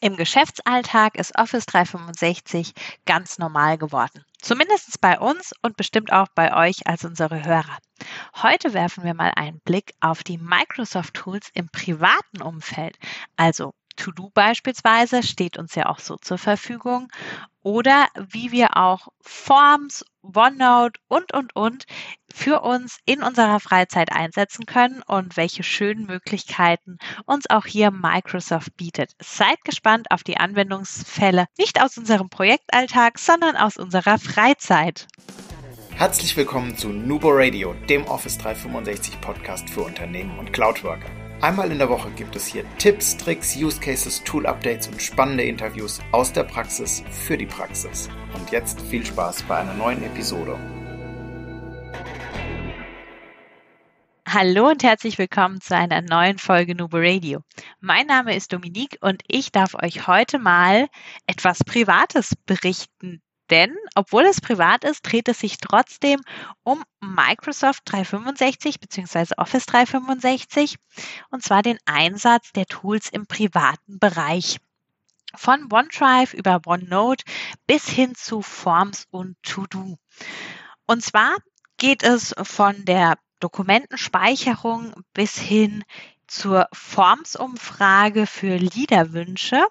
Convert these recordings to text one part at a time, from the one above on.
Im Geschäftsalltag ist Office 365 ganz normal geworden. Zumindest bei uns und bestimmt auch bei euch als unsere Hörer. Heute werfen wir mal einen Blick auf die Microsoft Tools im privaten Umfeld, also To-Do beispielsweise steht uns ja auch so zur Verfügung oder wie wir auch Forms, OneNote und, und, und für uns in unserer Freizeit einsetzen können und welche schönen Möglichkeiten uns auch hier Microsoft bietet. Seid gespannt auf die Anwendungsfälle, nicht aus unserem Projektalltag, sondern aus unserer Freizeit. Herzlich willkommen zu Nubo Radio, dem Office 365 Podcast für Unternehmen und Cloudworker. Einmal in der Woche gibt es hier Tipps, Tricks, Use Cases, Tool Updates und spannende Interviews aus der Praxis für die Praxis. Und jetzt viel Spaß bei einer neuen Episode. Hallo und herzlich willkommen zu einer neuen Folge Nubo Radio. Mein Name ist Dominique und ich darf euch heute mal etwas Privates berichten, denn obwohl es privat ist, dreht es sich trotzdem um Microsoft 365 bzw. Office 365 und zwar den Einsatz der Tools im privaten Bereich. Von OneDrive über OneNote bis hin zu Forms und To-Do. Und zwar geht es von der Dokumentenspeicherung bis hin zur Formsumfrage für Liederwünsche.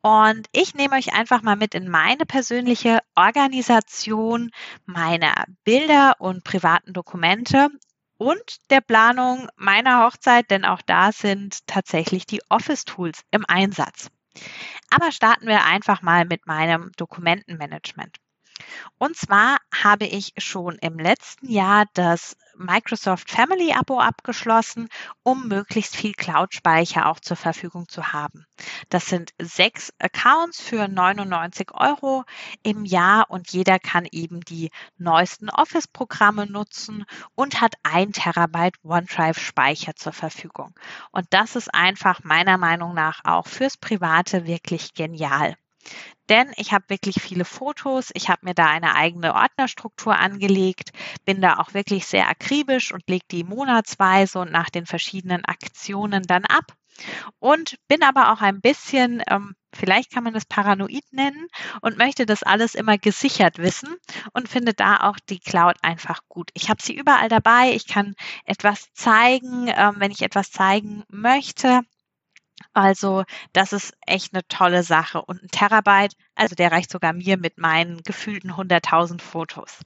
Und ich nehme euch einfach mal mit in meine persönliche Organisation meiner Bilder und privaten Dokumente und der Planung meiner Hochzeit, denn auch da sind tatsächlich die Office-Tools im Einsatz. Aber starten wir einfach mal mit meinem Dokumentenmanagement. Und zwar habe ich schon im letzten Jahr das Microsoft Family Abo abgeschlossen, um möglichst viel Cloud-Speicher auch zur Verfügung zu haben. Das sind sechs Accounts für 99 Euro im Jahr und jeder kann eben die neuesten Office-Programme nutzen und hat ein Terabyte OneDrive-Speicher zur Verfügung. Und das ist einfach meiner Meinung nach auch fürs Private wirklich genial. Denn ich habe wirklich viele Fotos, ich habe mir da eine eigene Ordnerstruktur angelegt, bin da auch wirklich sehr akribisch und lege die monatsweise und nach den verschiedenen Aktionen dann ab. Und bin aber auch ein bisschen, ähm, vielleicht kann man das paranoid nennen und möchte das alles immer gesichert wissen und finde da auch die Cloud einfach gut. Ich habe sie überall dabei, ich kann etwas zeigen, ähm, wenn ich etwas zeigen möchte. Also das ist echt eine tolle Sache. Und ein Terabyte, also der reicht sogar mir mit meinen gefühlten 100.000 Fotos.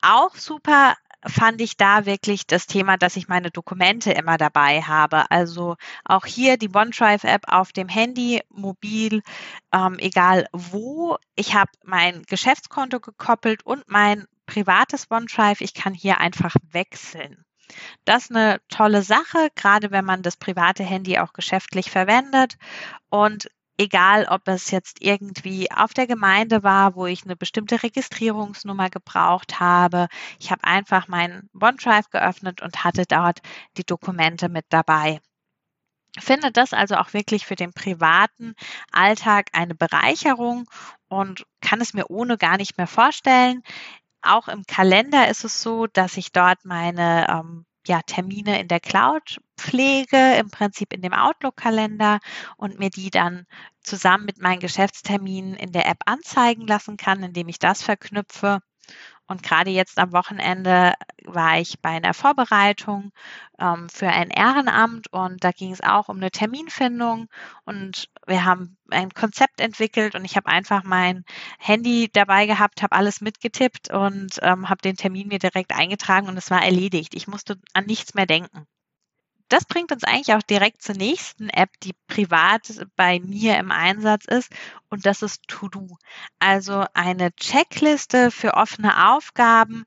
Auch super fand ich da wirklich das Thema, dass ich meine Dokumente immer dabei habe. Also auch hier die OneDrive-App auf dem Handy, mobil, ähm, egal wo. Ich habe mein Geschäftskonto gekoppelt und mein privates OneDrive. Ich kann hier einfach wechseln. Das ist eine tolle Sache, gerade wenn man das private Handy auch geschäftlich verwendet. Und egal, ob es jetzt irgendwie auf der Gemeinde war, wo ich eine bestimmte Registrierungsnummer gebraucht habe. Ich habe einfach meinen OneDrive geöffnet und hatte dort die Dokumente mit dabei. Finde das also auch wirklich für den privaten Alltag eine Bereicherung und kann es mir ohne gar nicht mehr vorstellen. Auch im Kalender ist es so, dass ich dort meine ähm, ja, Termine in der Cloud pflege, im Prinzip in dem Outlook-Kalender und mir die dann zusammen mit meinen Geschäftsterminen in der App anzeigen lassen kann, indem ich das verknüpfe. Und gerade jetzt am Wochenende war ich bei einer Vorbereitung ähm, für ein Ehrenamt und da ging es auch um eine Terminfindung und wir haben ein Konzept entwickelt und ich habe einfach mein Handy dabei gehabt, habe alles mitgetippt und ähm, habe den Termin mir direkt eingetragen und es war erledigt. Ich musste an nichts mehr denken das bringt uns eigentlich auch direkt zur nächsten App, die privat bei mir im Einsatz ist. Und das ist To-Do. Also eine Checkliste für offene Aufgaben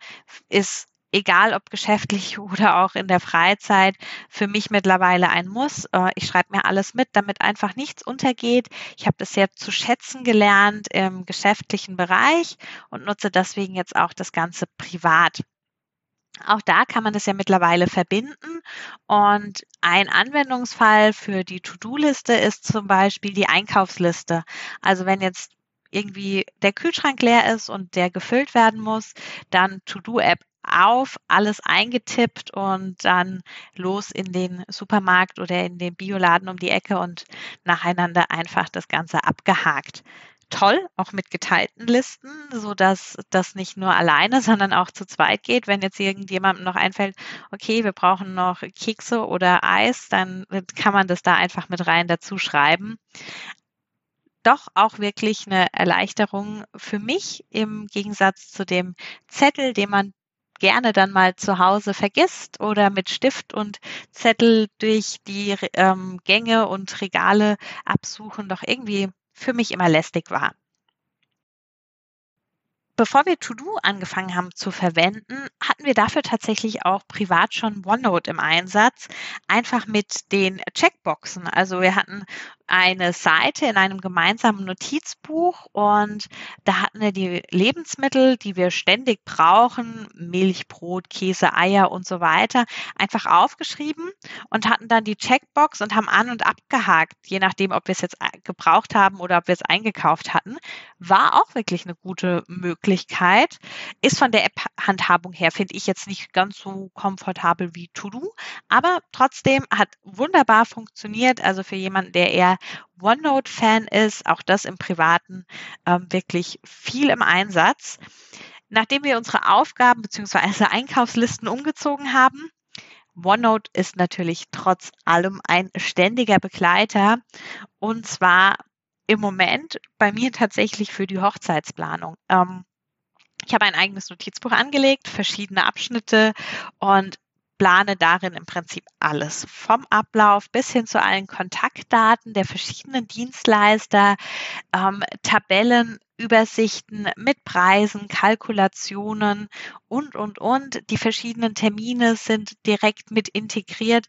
ist egal ob geschäftlich oder auch in der Freizeit, für mich mittlerweile ein Muss. Äh, ich schreibe mir alles mit, damit einfach nichts untergeht. Ich habe das sehr zu schätzen gelernt im geschäftlichen Bereich und nutze deswegen jetzt auch das Ganze privat. Auch da kann man das ja mittlerweile verbinden. Und ein Anwendungsfall für die To-Do-Liste ist zum Beispiel die Einkaufsliste. Also wenn jetzt irgendwie der Kühlschrank leer ist und der gefüllt werden muss, dann To-Do-App auf, alles eingetippt und dann los in den Supermarkt oder in den Bioladen um die Ecke und nacheinander einfach das Ganze abgehakt. Toll, auch mit geteilten Listen, so dass das nicht nur alleine, sondern auch zu zweit geht. Wenn jetzt irgendjemandem noch einfällt, okay, wir brauchen noch Kekse oder Eis, dann kann man das da einfach mit rein dazu schreiben doch auch wirklich eine Erleichterung für mich im Gegensatz zu dem Zettel, den man gerne dann mal zu Hause vergisst oder mit Stift und Zettel durch die ähm, Gänge und Regale absuchen, doch irgendwie für mich immer lästig war. Bevor wir To-Do angefangen haben zu verwenden, hatten wir dafür tatsächlich auch privat schon OneNote im Einsatz, einfach mit den Checkboxen. Also wir hatten eine Seite in einem gemeinsamen Notizbuch und da hatten wir die Lebensmittel, die wir ständig brauchen, Milch, Brot, Käse, Eier und so weiter, einfach aufgeschrieben und hatten dann die Checkbox und haben an und abgehakt, je nachdem, ob wir es jetzt gebraucht haben oder ob wir es eingekauft hatten. War auch wirklich eine gute Möglichkeit. Ist von der App-Handhabung her, finde ich jetzt nicht ganz so komfortabel wie To-Do, aber trotzdem hat wunderbar funktioniert. Also für jemanden, der eher OneNote-Fan ist, auch das im Privaten ähm, wirklich viel im Einsatz. Nachdem wir unsere Aufgaben bzw. Einkaufslisten umgezogen haben, OneNote ist natürlich trotz allem ein ständiger Begleiter und zwar im Moment bei mir tatsächlich für die Hochzeitsplanung. Ähm, ich habe ein eigenes Notizbuch angelegt, verschiedene Abschnitte und plane darin im Prinzip alles, vom Ablauf bis hin zu allen Kontaktdaten der verschiedenen Dienstleister, ähm, Tabellen, Übersichten mit Preisen, Kalkulationen und, und, und. Die verschiedenen Termine sind direkt mit integriert.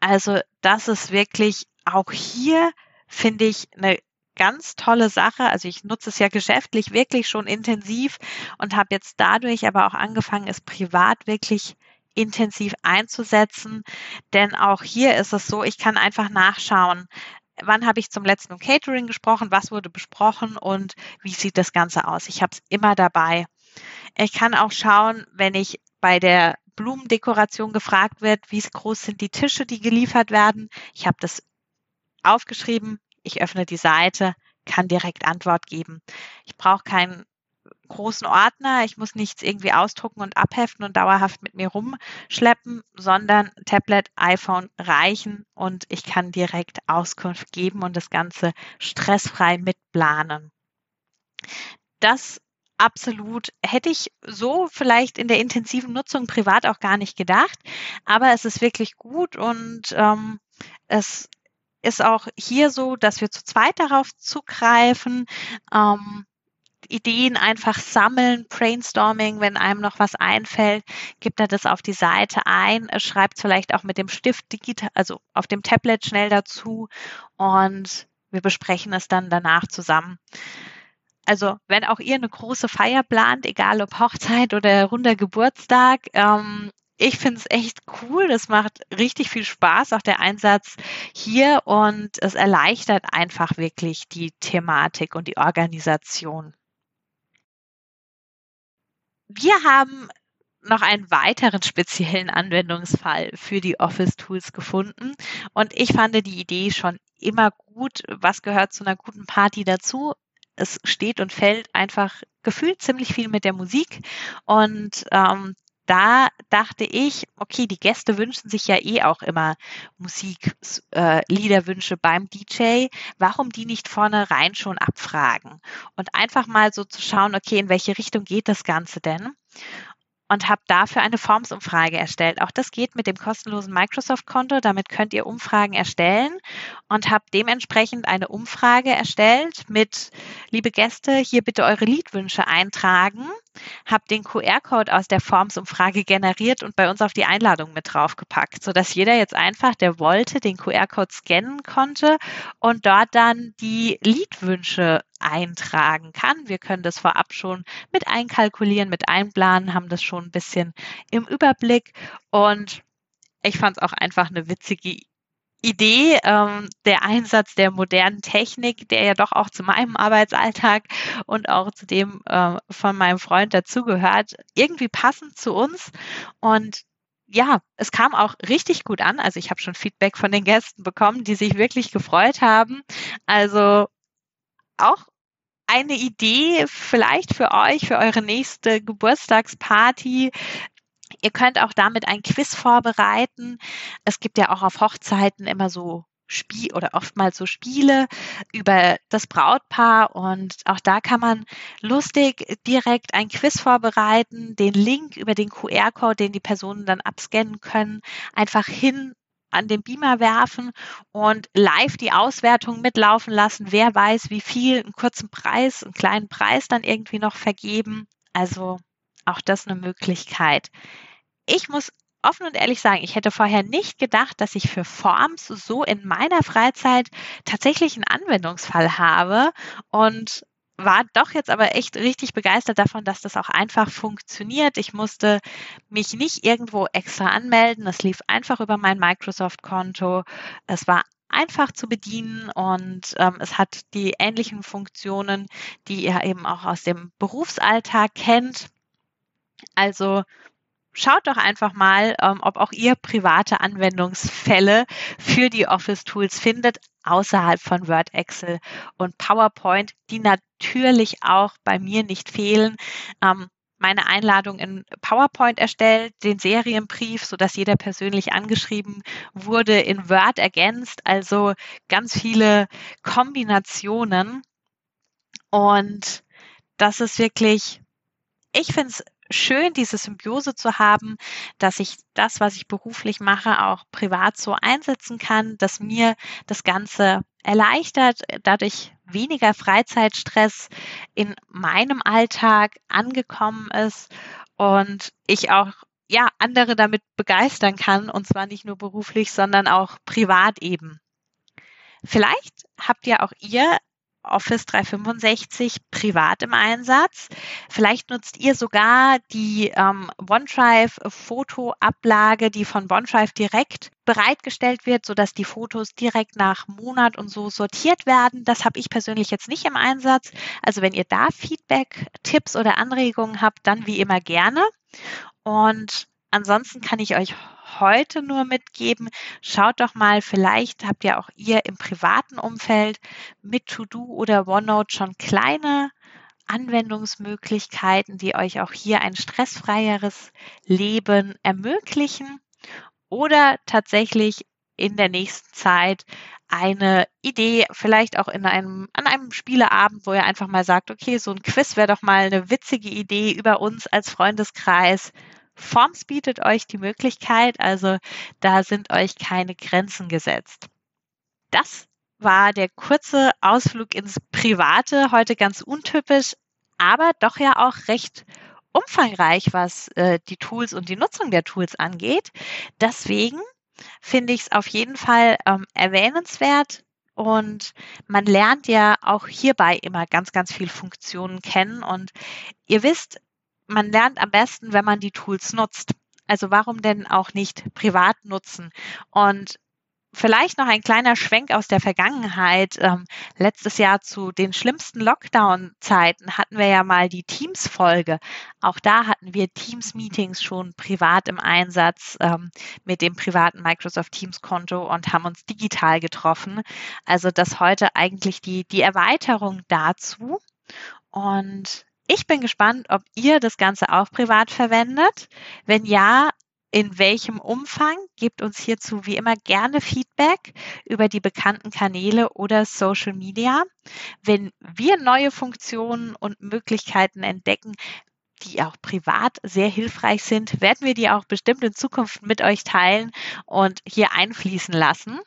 Also das ist wirklich auch hier, finde ich, eine ganz tolle Sache. Also ich nutze es ja geschäftlich wirklich schon intensiv und habe jetzt dadurch aber auch angefangen, es privat wirklich intensiv einzusetzen. Denn auch hier ist es so, ich kann einfach nachschauen, wann habe ich zum letzten um Catering gesprochen, was wurde besprochen und wie sieht das Ganze aus. Ich habe es immer dabei. Ich kann auch schauen, wenn ich bei der Blumendekoration gefragt wird, wie groß sind die Tische, die geliefert werden. Ich habe das aufgeschrieben, ich öffne die Seite, kann direkt Antwort geben. Ich brauche keinen großen Ordner. Ich muss nichts irgendwie ausdrucken und abheften und dauerhaft mit mir rumschleppen, sondern Tablet, iPhone reichen und ich kann direkt Auskunft geben und das Ganze stressfrei mitplanen. Das absolut hätte ich so vielleicht in der intensiven Nutzung privat auch gar nicht gedacht, aber es ist wirklich gut und ähm, es ist auch hier so, dass wir zu zweit darauf zugreifen. Ähm, Ideen einfach sammeln, Brainstorming, wenn einem noch was einfällt, gibt er das auf die Seite ein, schreibt vielleicht auch mit dem Stift digital, also auf dem Tablet schnell dazu und wir besprechen es dann danach zusammen. Also wenn auch ihr eine große Feier plant, egal ob Hochzeit oder runder Geburtstag, ähm, ich finde es echt cool. Das macht richtig viel Spaß, auch der Einsatz hier und es erleichtert einfach wirklich die Thematik und die Organisation. Wir haben noch einen weiteren speziellen Anwendungsfall für die Office Tools gefunden und ich fand die Idee schon immer gut. Was gehört zu einer guten Party dazu? Es steht und fällt einfach gefühlt ziemlich viel mit der Musik und ähm, da dachte ich, okay, die Gäste wünschen sich ja eh auch immer Musik, äh, Liederwünsche beim DJ. Warum die nicht vorne rein schon abfragen? Und einfach mal so zu schauen, okay, in welche Richtung geht das Ganze denn? und habe dafür eine Formsumfrage erstellt. Auch das geht mit dem kostenlosen Microsoft-Konto. Damit könnt ihr Umfragen erstellen und habe dementsprechend eine Umfrage erstellt mit, liebe Gäste, hier bitte eure Liedwünsche eintragen. Habe den QR-Code aus der Formsumfrage generiert und bei uns auf die Einladung mit draufgepackt, sodass jeder jetzt einfach, der wollte, den QR-Code scannen konnte und dort dann die Liedwünsche eintragen kann. Wir können das vorab schon mit einkalkulieren, mit einplanen, haben das schon ein bisschen im Überblick und ich fand es auch einfach eine witzige Idee, ähm, der Einsatz der modernen Technik, der ja doch auch zu meinem Arbeitsalltag und auch zu dem äh, von meinem Freund dazugehört, irgendwie passend zu uns. Und ja, es kam auch richtig gut an. Also ich habe schon Feedback von den Gästen bekommen, die sich wirklich gefreut haben. Also auch eine Idee vielleicht für euch, für eure nächste Geburtstagsparty, Ihr könnt auch damit ein Quiz vorbereiten. Es gibt ja auch auf Hochzeiten immer so Spiel oder oftmals so Spiele über das Brautpaar und auch da kann man lustig direkt ein Quiz vorbereiten, den Link über den QR-Code, den die Personen dann abscannen können, einfach hin an den Beamer werfen und live die Auswertung mitlaufen lassen. Wer weiß, wie viel, einen kurzen Preis, einen kleinen Preis dann irgendwie noch vergeben. Also auch das eine Möglichkeit. Ich muss offen und ehrlich sagen, ich hätte vorher nicht gedacht, dass ich für Forms so in meiner Freizeit tatsächlich einen Anwendungsfall habe und war doch jetzt aber echt richtig begeistert davon, dass das auch einfach funktioniert. Ich musste mich nicht irgendwo extra anmelden. Es lief einfach über mein Microsoft-Konto. Es war einfach zu bedienen und ähm, es hat die ähnlichen Funktionen, die ihr eben auch aus dem Berufsalltag kennt. Also schaut doch einfach mal, ähm, ob auch ihr private Anwendungsfälle für die Office Tools findet, außerhalb von Word, Excel und PowerPoint, die natürlich auch bei mir nicht fehlen. Ähm, meine Einladung in PowerPoint erstellt, den Serienbrief, so dass jeder persönlich angeschrieben wurde, in Word ergänzt, also ganz viele Kombinationen. Und das ist wirklich, ich finde es schön, diese Symbiose zu haben, dass ich das, was ich beruflich mache, auch privat so einsetzen kann, dass mir das Ganze erleichtert, dadurch weniger Freizeitstress in meinem Alltag angekommen ist und ich auch ja andere damit begeistern kann und zwar nicht nur beruflich, sondern auch privat eben. Vielleicht habt ihr auch ihr Office 365 privat im Einsatz. Vielleicht nutzt ihr sogar die ähm, OneDrive-Fotoablage, die von OneDrive direkt bereitgestellt wird, sodass die Fotos direkt nach Monat und so sortiert werden. Das habe ich persönlich jetzt nicht im Einsatz. Also wenn ihr da Feedback, Tipps oder Anregungen habt, dann wie immer gerne. Und ansonsten kann ich euch heute nur mitgeben. Schaut doch mal, vielleicht habt ihr auch ihr im privaten Umfeld mit To-Do oder OneNote schon kleine Anwendungsmöglichkeiten, die euch auch hier ein stressfreieres Leben ermöglichen oder tatsächlich in der nächsten Zeit eine Idee, vielleicht auch in einem, an einem Spieleabend, wo ihr einfach mal sagt, okay, so ein Quiz wäre doch mal eine witzige Idee über uns als Freundeskreis. Forms bietet euch die Möglichkeit, also da sind euch keine Grenzen gesetzt. Das war der kurze Ausflug ins Private, heute ganz untypisch, aber doch ja auch recht umfangreich, was äh, die Tools und die Nutzung der Tools angeht. Deswegen finde ich es auf jeden Fall ähm, erwähnenswert, und man lernt ja auch hierbei immer ganz, ganz viel Funktionen kennen. Und ihr wisst, man lernt am besten, wenn man die Tools nutzt. Also warum denn auch nicht privat nutzen? Und Vielleicht noch ein kleiner Schwenk aus der Vergangenheit. Ähm, letztes Jahr zu den schlimmsten Lockdown-Zeiten hatten wir ja mal die Teams-Folge. Auch da hatten wir Teams-Meetings schon privat im Einsatz ähm, mit dem privaten Microsoft Teams-Konto und haben uns digital getroffen. Also das heute eigentlich die, die Erweiterung dazu. Und ich bin gespannt, ob ihr das Ganze auch privat verwendet. Wenn ja, in welchem Umfang? Gebt uns hierzu wie immer gerne Feedback über die bekannten Kanäle oder Social Media. Wenn wir neue Funktionen und Möglichkeiten entdecken, die auch privat sehr hilfreich sind, werden wir die auch bestimmt in Zukunft mit euch teilen und hier einfließen lassen.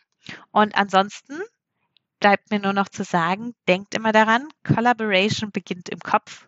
Und ansonsten bleibt mir nur noch zu sagen, denkt immer daran, Collaboration beginnt im Kopf